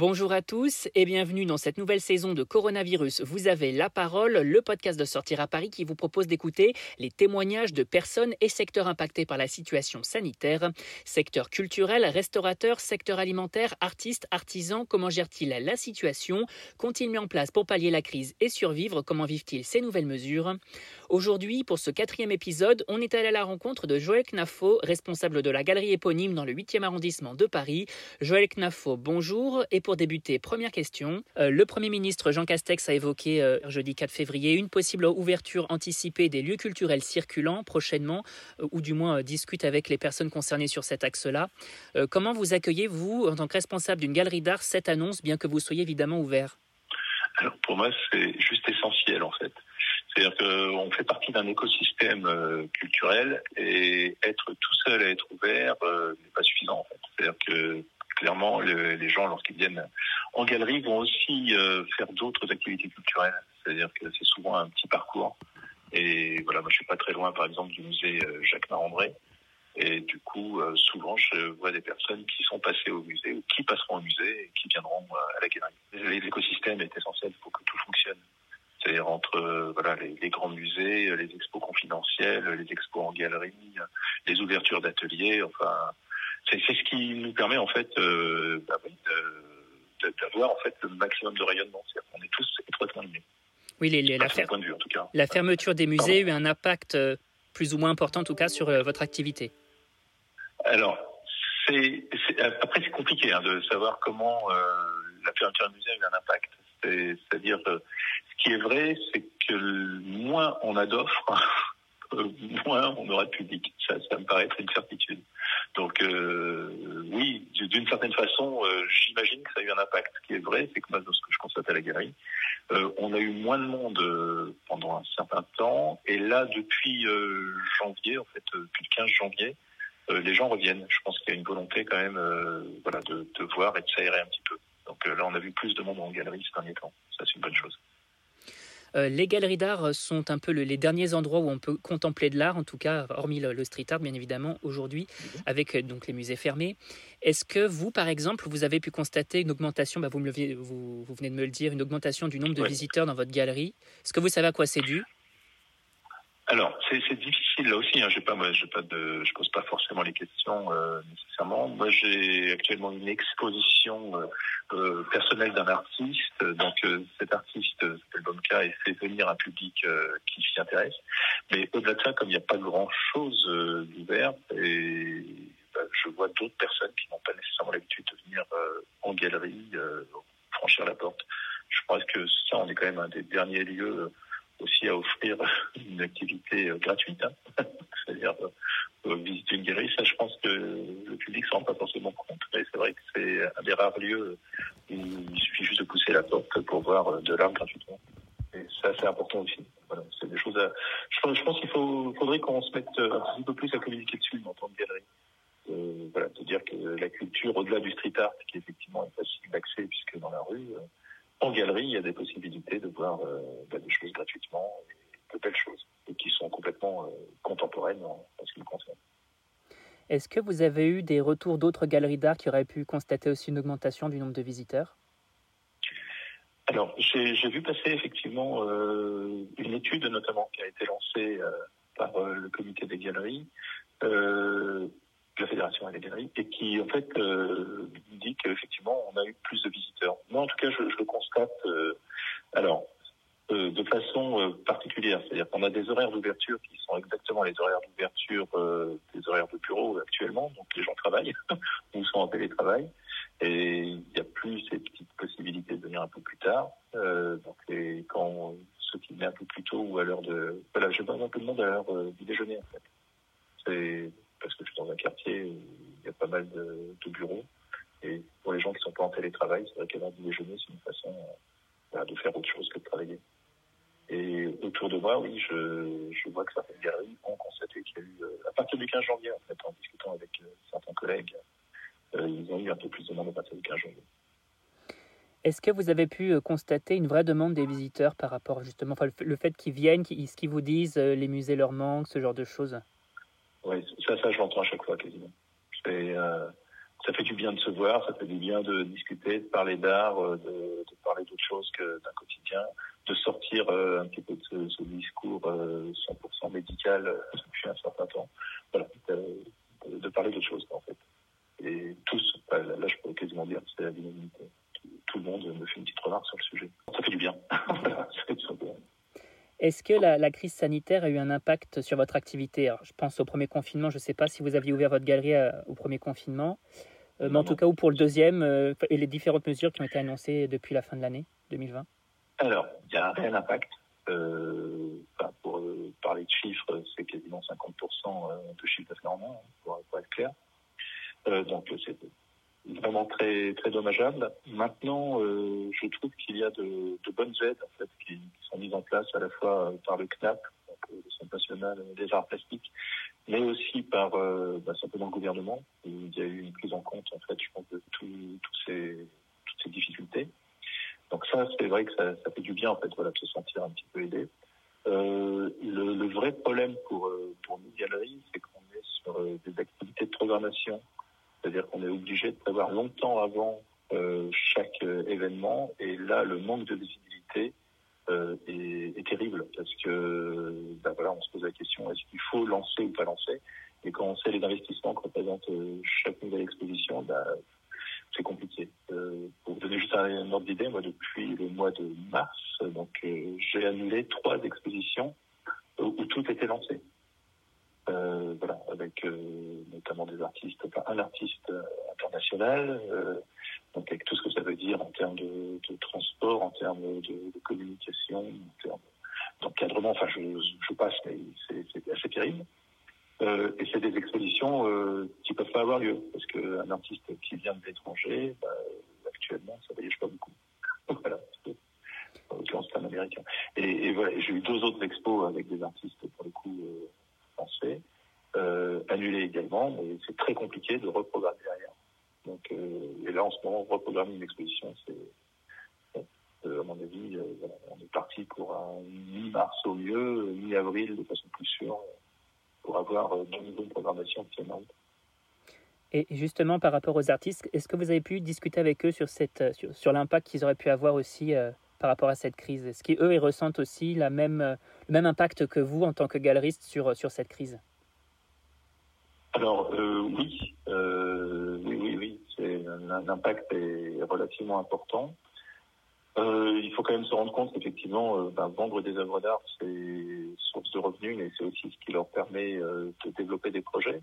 Bonjour à tous et bienvenue dans cette nouvelle saison de Coronavirus. Vous avez la parole, le podcast de Sortir à Paris qui vous propose d'écouter les témoignages de personnes et secteurs impactés par la situation sanitaire. Secteur culturel, restaurateur, secteur alimentaire, artistes, artisans, comment gèrent-ils la situation? Qu'ont-ils mis en place pour pallier la crise et survivre? Comment vivent-ils ces nouvelles mesures? Aujourd'hui, pour ce quatrième épisode, on est allé à la rencontre de Joël Knafo, responsable de la galerie éponyme dans le 8e arrondissement de Paris. Joël Knafo, bonjour. Et pour débuter, première question. Euh, le Premier ministre Jean Castex a évoqué euh, jeudi 4 février une possible ouverture anticipée des lieux culturels circulants prochainement, euh, ou du moins discute avec les personnes concernées sur cet axe-là. comment vous accueillez-vous, en tant que responsable d'une galerie d'art, cette annonce, bien que vous soyez évidemment ouvert? Alors pour moi, c'est juste essentiel en fait. C'est-à-dire qu'on fait partie d'un écosystème culturel et être tout seul à être ouvert n'est pas suffisant en fait. C'est-à-dire que clairement, les gens, lorsqu'ils viennent en galerie, vont aussi euh, faire d'autres activités culturelles. C'est-à-dire que c'est souvent un petit parcours. Et voilà, moi je suis pas très loin, par exemple, du musée euh, Jacques Marandré. Et du coup, euh, souvent, je vois des personnes qui sont passées au musée ou qui passeront au musée et qui viendront à la galerie. L'écosystème est essentiel pour que tout fonctionne. C'est-à-dire entre voilà les, les, grands musées, les expos confidentiels, les expos en galerie, les ouvertures d'ateliers, enfin c'est ce qui nous permet en fait euh, bah d'avoir en fait le maximum de rayonnement. On est tous étroitement liés. Oui, les, la, vue, en tout cas. la, fermeture des musées a eu un impact euh, plus ou moins important en tout cas sur euh, votre activité. Alors, c'est après c'est compliqué hein, de savoir comment la fermeture des musées a eu un impact. C'est-à-dire, ce qui est vrai, c'est que moins on a d'offres, moins on aura de public. Ça, ça me paraît être une certitude. Donc euh, oui, d'une certaine façon, euh, j'imagine que ça a eu un impact. Ce qui est vrai, c'est que moi, dans ce que je constate à la galerie, euh, on a eu moins de monde pendant un certain temps, et là, depuis janvier, en fait, depuis le 15 janvier, les gens reviennent. Je pense qu'il y a une volonté quand même, voilà, de, de voir et de s'aérer un petit peu. Donc là, on a vu plus de monde en galerie ces derniers temps. Ça, c'est une bonne chose. Euh, les galeries d'art sont un peu les derniers endroits où on peut contempler de l'art, en tout cas, hormis le, street art, bien évidemment, aujourd'hui, avec euh, donc les musées fermés. Est-ce que vous, par exemple, vous avez pu constater une augmentation, bah, vous, me vous, vous, venez de me le dire, une augmentation du nombre de visiteurs dans votre galerie? Est-ce que vous savez à quoi? C'est dû? Alors, c'est difficile là aussi. Hein. J'ai pas, moi, pas de, je pose pas forcément les questions euh, nécessairement. Moi, j'ai actuellement une exposition euh, euh personnelle d'un artiste. Donc, euh, cet artiste, c'est le bon cas, et fait venir un public qui s'y intéresse. Mais au-delà de ça, comme il n'y a pas grand-chose d'ouvert, et bah, je vois d'autres personnes qui n'ont pas nécessairement l'habitude de venir en galerie, franchir la porte. Je pense que ça, on est quand même un des derniers lieux aussi à offrir une activité euh, gratuite, hein. c'est-à-dire euh, visiter une galerie. Ça, je pense que le public s'en rend pas forcément compte. Mais c'est vrai que c'est un des rares lieux où il suffit juste de pousser la porte pour voir euh, de l'art gratuitement. Et ça, c'est important aussi. Voilà, c'est des choses à... Je pense, qu'il faudrait qu'on se mette un peu plus à communiquer dessus en tant que galerie. Euh, voilà, de dire que la culture, au-delà du street art, qui effectivement est facile d'accès puisque dans la rue, en galerie, il y a des possibilités de voir euh, bah, des choses gratuitement, de belles choses, et qui sont complètement euh, contemporaines en, ce qui me concerne. Est-ce que vous avez eu des retours d'autres galeries d'art qui auraient pu constater aussi une augmentation du nombre de visiteurs? Alors, j'ai vu passer effectivement euh, une étude notamment qui a été lancée par le comité des galeries la fédération galerie et qui en fait euh, dit qu'effectivement on a eu plus de visiteurs. Moi en tout cas je, le constate euh, alors euh, de façon particulière, c'est-à-dire qu'on a des horaires d'ouverture qui sont exactement les horaires d'ouverture des horaires de bureau actuellement, donc les gens travaillent ou sont en télétravail et il n'y a plus ces petites possibilités de venir un peu plus tard. donc quand ceux qui viennent un peu plus tôt ou à l'heure de voilà je vois un peu de monde à l'heure du déjeuner en fait. Parce que je suis dans un quartier où il y a pas mal de, bureaux. Et pour les gens qui ne sont pas en télétravail, c'est vrai l'heure du déjeuner, c'est une façon euh, de faire autre chose que de travailler. Et autour de moi, oui, je, je vois que certaines galeries ont constaté qu'il y a eu, euh, à partir du 15 janvier, en fait, en discutant avec euh, certains collègues, ils ont eu un peu plus de monde à partir du 15 janvier. Est-ce que vous avez pu constater une vraie demande des visiteurs par rapport justement, enfin, le fait qu'ils viennent, ce qu'ils vous disent, les musées leur manquent, ce genre de choses? Oui, ça, ça, je l'entends à chaque fois quasiment. Euh, ça fait du bien de se voir, ça fait du bien de discuter, de parler d'art, de, de, parler d'autre chose que d'un quotidien, de sortir un petit peu de ce, ce discours 100% médical depuis un certain temps. Voilà, de, de parler d'autre chose en fait. Et tous, là je peux quasiment dire c'est la dynamité. Tout le monde me fait une petite remarque sur le sujet. Ça fait du bien. Est-ce que la, crise sanitaire a eu un impact sur votre activité? Je pense au premier confinement, je ne sais pas si vous aviez ouvert votre galerie euh, au premier confinement, euh, mais en tout cas, ou pour le deuxième, euh, et les différentes mesures qui ont été annoncées depuis la fin de l'année 2020 Alors, il y a un réel impact. pour parler de chiffres, c'est quasiment 50% de chiffre d'affaires en moins, pour, pour, être clair. donc, c'est vraiment très très dommageable. Maintenant, euh, je trouve qu'il y a de, de, bonnes aides en fait qui, qui, sont mises en place à la fois euh, par le CNAP, donc, euh, le Centre national des arts plastiques, mais aussi par euh, bah, simplement le gouvernement. Il y a eu une prise en compte en fait, je pense, de tout, ces, toutes ces difficultés. Donc ça, c'est vrai que ça, ça, fait du bien en fait, voilà, de se sentir un petit peu aidé. Euh, le, le, vrai problème pour pour nos galeries, c'est qu'on est sur des activités de programmation obligé de prévoir longtemps avant euh, chaque euh, événement. Et là, le manque de visibilité euh, est, terrible parce que ben voilà, on se pose la question est-ce qu'il faut lancer ou pas lancer? Et quand on sait les investissements que représente chaque nouvelle exposition, ben, c'est compliqué. Pour vous donner juste un, ordre d'idée, moi depuis le mois de mars, donc j'ai annulé trois expositions où tout était lancé. Voilà, avec notamment des artistes, enfin un artiste international, donc avec tout ce que ça veut dire en termes de, transport, en termes de, communication, en termes d'encadrement. Enfin, je, je passe, mais c'est assez terrible. Euh, et c'est des expositions euh, qui peuvent pas avoir lieu parce qu'un artiste qui vient de l'étranger, bah, actuellement, ça voyage pas beaucoup. voilà. En l'occurrence, c'est un américain. Et, voilà, j'ai eu deux autres expos avec des artistes pour le coup euh, français, euh, annulé également, mais c'est très compliqué de reprogrammer. Donc, euh, et là, en ce moment, reprogrammer une exposition, c'est, euh, à mon avis, euh, on est parti pour un mi-mars au mieux, mi-avril de façon plus sûre, pour avoir euh, de nouvelles programmations qui Et justement, par rapport aux artistes, est-ce que vous avez pu discuter avec eux sur, cette, sur, sur l'impact qu'ils auraient pu avoir aussi euh, par rapport à cette crise? Est-ce qu'eux, ils ressentent aussi la même, euh, le même impact que vous en tant que galeriste sur, sur cette crise? Alors, euh, oui. Euh, oui, oui, oui. L'impact est relativement important. Euh, il faut quand même se rendre compte qu'effectivement, euh, ben, vendre des œuvres d'art, c'est source de revenus, mais c'est aussi ce qui leur permet euh, de développer des projets.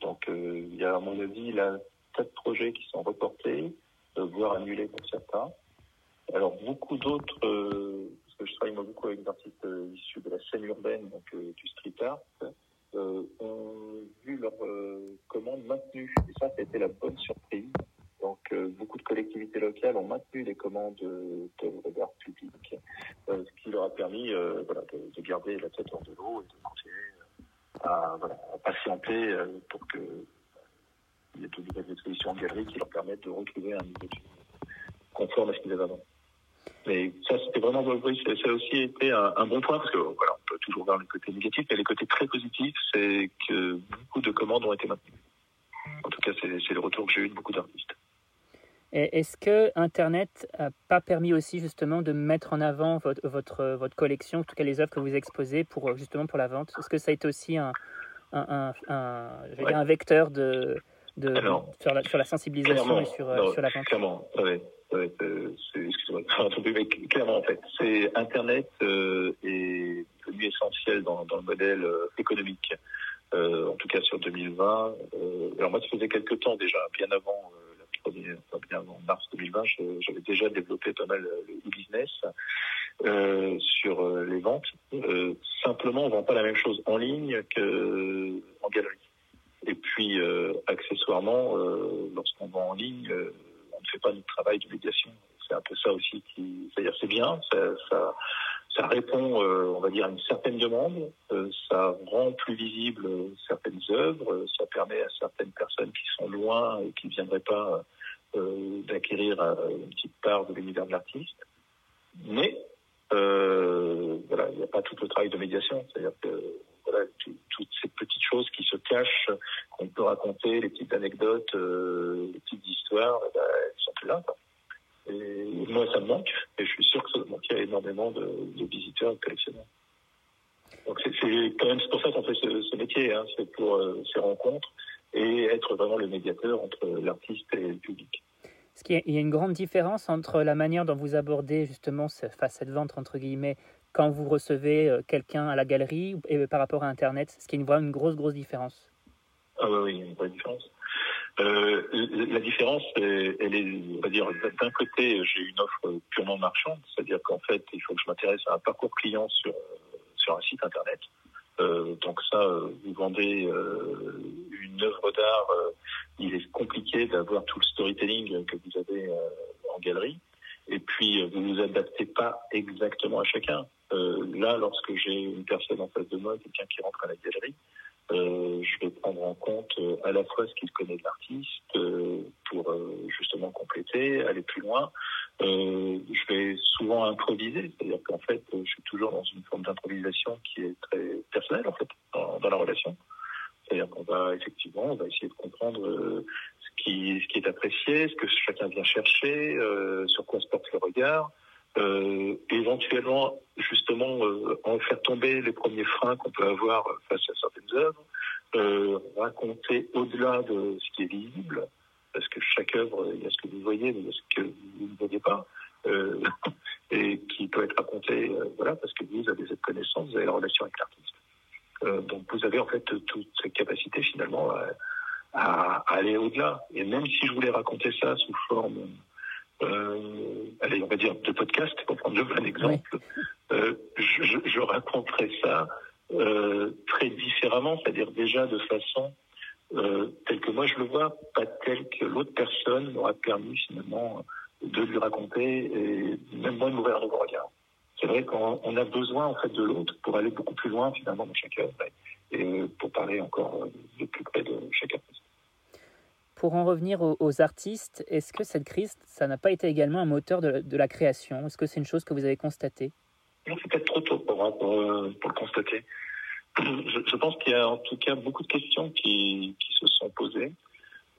donc, il y a, à mon avis, là, quatre projets qui sont reportés, voire annulés pour certains. Alors beaucoup d'autres, parce que je travaille beaucoup avec des artistes issus de la scène urbaine, donc du street art, ont vu leurs commandes maintenues. Et ça, été la bonne surprise. Donc beaucoup de collectivités locales ont maintenu les commandes d'œuvres d'art public, ce qui leur a permis voilà, de, de, garder la tête de l'eau et de continuer à, voilà, à patienter pour que il y ait de nouvelles expositions en galerie qui leur permettent de retrouver un niveau conforme à ce qu'ils avaient avant. Mais ça, c'était vraiment, oui, ça a aussi été un, bon point parce que voilà, on peut toujours voir les côtés négatifs, mais les côtés très positifs, c'est que de commandes ont été maintenues. En tout cas, c'est le retour que j'ai eu de beaucoup d'artistes. Est-ce que Internet n'a pas permis aussi justement de mettre en avant votre, votre, votre, collection, en tout cas les œuvres que vous exposez pour justement pour la vente? Est-ce que ça a été aussi un, un, un, un, ouais. un vecteur de, de, Alors, sur, la, sur, la, sensibilisation et sur, non, sur la vente? Clairement, excusez-moi, clairement en fait, c'est Internet euh, est devenu essentiel dans, dans le modèle euh, économique, euh, en tout cas sur 2020. Euh, alors moi, ça faisait quelques temps déjà, bien avant euh, la première, bien avant mars 2020, j'avais déjà développé pas mal le e-business sur les ventes. simplement, on vend pas la même chose en ligne que en galerie. Et puis, accessoirement, lorsqu'on vend en ligne ne fait pas notre travail de médiation. C'est un peu ça aussi qui, c'est-à-dire c'est bien, ça, ça, ça répond, euh, on va dire, à une certaine demande, euh, ça rend plus visible certaines œuvres, ça permet à certaines personnes qui sont loin et qui ne viendraient pas euh, d'acquérir une petite part de l'univers de l'artiste. Mais euh, voilà, il n'y a pas tout le travail de médiation, c'est-à-dire que voilà, toutes ces petites choses qui se cachent, qu'on peut raconter, les petites anecdotes, les petites histoires, eh ben, elles sont plus là. Et moi, ça me manque, énormément de, visiteurs et de collectionneurs. Donc c'est quand même pour ça qu'on fait ce, métier, hein, c'est pour ces rencontres et être vraiment le médiateur entre l'artiste et le public. Est-ce qu'il y a une grande différence entre la manière dont vous abordez justement cette vente entre guillemets quand vous recevez euh, quelqu'un à la galerie et par rapport à Internet? Qu'il y a une, une grosse, grosse différence? Ah oui, il y a une vraie différence. Euh, la différence, elle est, on va dire, d'un côté, j'ai une offre purement marchande, c'est-à-dire qu'en fait, il faut que je m'intéresse à un parcours client sur, sur un site Internet. Euh, donc ça, euh, vous vendez euh, une œuvre d'art, il est compliqué d'avoir tout le storytelling que vous avez en galerie. Et puis, vous ne vous adaptez pas exactement à chacun. là, lorsque j'ai une personne en face de moi, quelqu'un qui rentre à la galerie, je vais prendre en compte à la fois ce qu'il connaît de l'artiste pour justement compléter, aller plus loin, euh, je vais souvent improviser, c'est-à-dire qu'en fait, je suis toujours dans une forme d'improvisation qui est très personnelle en fait dans, la relation. C'est-à-dire qu'on va effectivement, on va essayer de comprendre euh, ce qui, est apprécié, ce que chacun vient chercher, euh, sur quoi se porte le regard. Euh, éventuellement, justement, euh, en faire tomber les premiers freins qu'on peut avoir face à œuvres, euh, raconter au-delà de ce qui est visible, parce que chaque œuvre, il y a ce que vous voyez, mais il y a ce que vous ne voyez pas, euh, et qui peut être raconté, euh, voilà, parce que vous avez cette connaissance, vous avez la relation avec l'artiste. Donc vous avez en fait toute cette capacité finalement à, à, aller au-delà. Et même si je voulais raconter ça sous forme, allez, on va dire de podcast, pour prendre le bon exemple, euh, je, je, raconterais ça très différemment, c'est-à-dire déjà de façon euh, tel que moi je le vois, pas tel que l'autre personne m'aura permis finalement de lui raconter et même moi de m'ouvrir le regard. C'est vrai qu'on a besoin en fait de l'autre pour aller beaucoup plus loin finalement dans œuvre et pour parler encore de plus près de artiste. Pour en revenir aux, artistes, est-ce que cette crise, ça n'a pas été également un moteur de, la création? Est-ce que c'est une chose que vous avez constatée? C'est peut-être trop tôt pour, pour, euh, pour le constater je, pense qu'il y a en tout cas beaucoup de questions qui, qui se sont posées,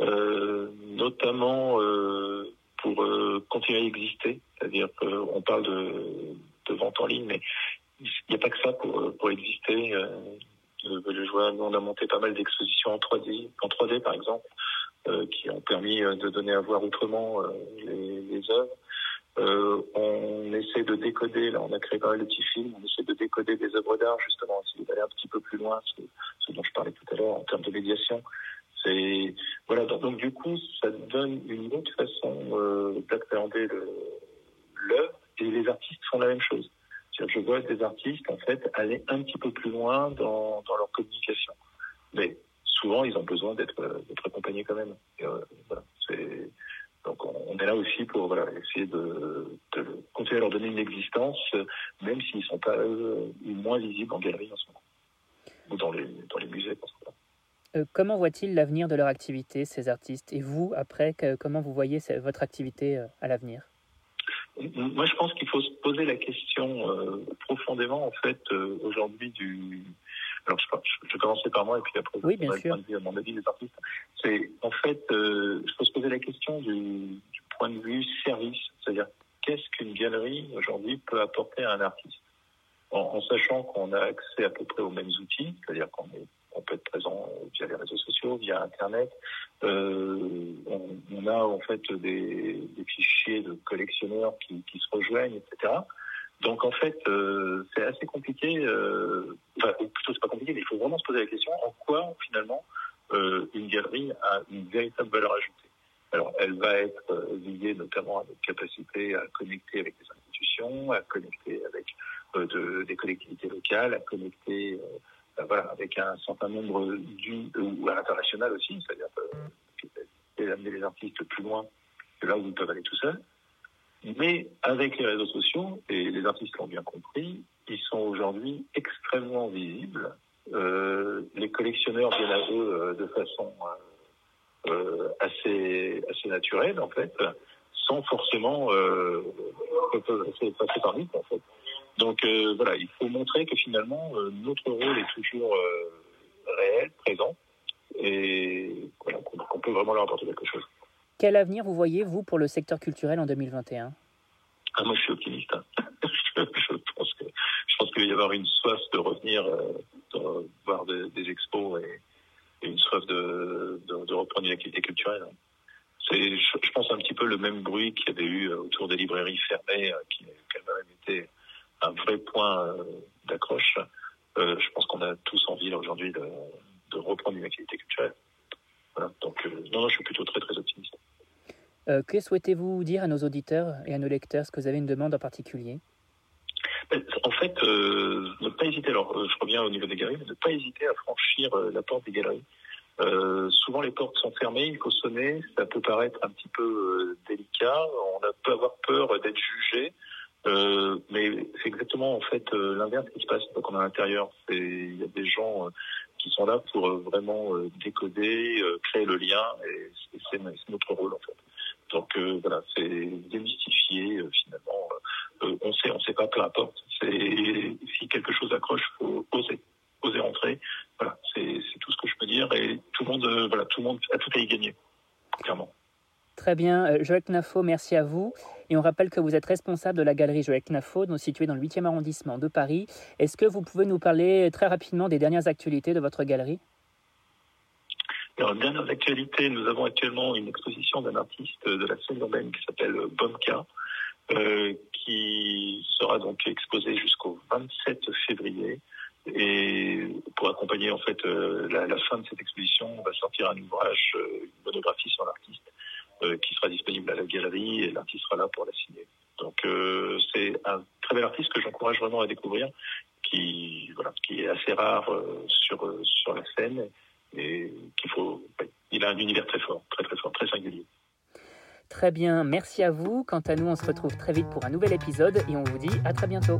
euh, notamment euh, pour euh, continuer à exister. C'est-à-dire qu'on parle de, de, vente en ligne, mais il n'y a pas que ça pour, pour exister. Euh, je vois, nous, on a monté pas mal d'expositions en 3D, en 3D par exemple, euh, qui ont permis de donner à voir autrement les, les œuvres. Euh, on essaie de décoder, là on a créé pas mal de petits films, on essaie de décoder des œuvres d'art justement, essayer d'aller un petit peu plus loin, ce, dont je parlais tout à l'heure en termes de médiation. C'est voilà donc, du coup ça donne une autre façon euh, d'appréhender l'œuvre et les artistes font la même chose. Je vois des artistes en fait aller un petit peu plus loin dans, leur communication, mais souvent ils ont besoin d'être accompagnés quand même. Euh, donc on est là aussi pour voilà, essayer de, de, à leur donner une existence, même s'ils ne sont pas euh, moins visibles en galerie en ce moment, ou dans les, dans les musées. Euh, comment voient-ils l'avenir de leur activité, ces artistes? Et vous, après, que, comment vous voyez votre activité euh, à l'avenir? Moi, je pense qu'il faut se poser la question euh, profondément, en fait, euh, aujourd'hui, du, alors, je, je, vais commencer par moi et puis après, oui, bien sûr. à mon avis des artistes. C'est en fait, euh, je peux se poser la question du, du point de vue service, c'est-à-dire qu'est-ce qu'une galerie aujourd'hui peut apporter à un artiste, en, en sachant qu'on a accès à peu près aux mêmes outils, c'est-à-dire qu'on peut être présent via les réseaux sociaux, via Internet. Euh, on, on, a en fait des, des fichiers de collectionneurs qui, qui, se rejoignent, etc. Donc en fait, euh, c'est assez compliqué. Euh, enfin, ou plutôt c'est pas compliqué, mais il faut vraiment se poser la question en quoi finalement euh, une galerie a une véritable valeur ajoutée? Alors, elle va être euh, liée notamment à notre capacité à connecter avec des institutions, à connecter avec euh, de, des collectivités locales, à connecter euh, ben voilà, avec un certain nombre du ou à l'international aussi, c'est-à-dire amener les artistes plus loin que là où ils peuvent aller tout seuls. Mais avec les réseaux sociaux, et les artistes l'ont bien compris, ils sont aujourd'hui extrêmement visibles. Euh, les collectionneurs viennent à eux euh, de façon euh, assez, assez naturelle, en fait, sans forcément euh, passer par vite, en fait. Donc voilà, il faut montrer que finalement notre rôle est toujours réel, présent, et voilà, qu'on peut vraiment leur apporter quelque chose. Quel avenir vous voyez, vous, pour le secteur culturel en 2021 ah, Moi, je suis optimiste. Hein. je, pense que je pense qu'il va y avoir une soif de revenir euh, voir des, expos et, de, de, reprendre une activité culturelle. C'est, je, pense, un petit peu le même bruit qu'il y avait eu autour des librairies fermées, euh, qui, qui a même été un vrai point euh, d'accroche. je pense qu'on a tous envie aujourd'hui de, de reprendre une activité culturelle. Voilà. Donc, non, non, je suis plutôt très, très optimiste. Euh, que souhaitez-vous dire à nos auditeurs et à nos lecteurs? Est-ce que vous avez une demande en particulier? Ben, En fait, euh, ne pas hésiter, alors euh, je reviens au niveau des galeries, mais ne pas hésiter à franchir la porte des galeries. Souvent les portes sont fermées, il faut sonner, ça peut paraître un petit peu délicat, on peut avoir peur d'être jugé, mais c'est exactement en fait l'inverse qui se passe donc on est à l'intérieur. Il y a des gens qui sont là pour vraiment décoder, créer le lien, et c'est notre rôle en fait. Donc euh, voilà, c'est démystifier euh, finalement. Euh, on sait, on sait pas, peu importe. Si quelque chose accroche, faut oser, oser rentrer. Voilà, c'est tout ce que je peux dire. Et tout le monde, voilà, tout le monde a tout à y gagner, clairement. Très bien, Joël Knafo, merci à vous. Et on rappelle que vous êtes responsable de la galerie Joël Knafo, située dans le 8e arrondissement de Paris. Est-ce que vous pouvez nous parler très rapidement des dernières actualités de votre galerie? En dernière actualité, nous avons actuellement une exposition d'un artiste de la scène urbaine qui s'appelle Bomka, euh, qui sera donc exposé jusqu'au 27 février. Et pour accompagner en fait euh, la, fin de cette exposition, on va sortir un ouvrage, euh, une monographie sur l'artiste, qui sera disponible à la galerie et l'artiste sera là pour la signer. Donc c'est un très bel artiste que j'encourage vraiment à découvrir, qui voilà, qui est assez rare sur sur la scène et qu'il faut. Il a un univers très fort, très très fort, très singulier. Très bien, merci à vous. Quant à nous, on se retrouve très vite pour un nouvel épisode et on vous dit à très bientôt.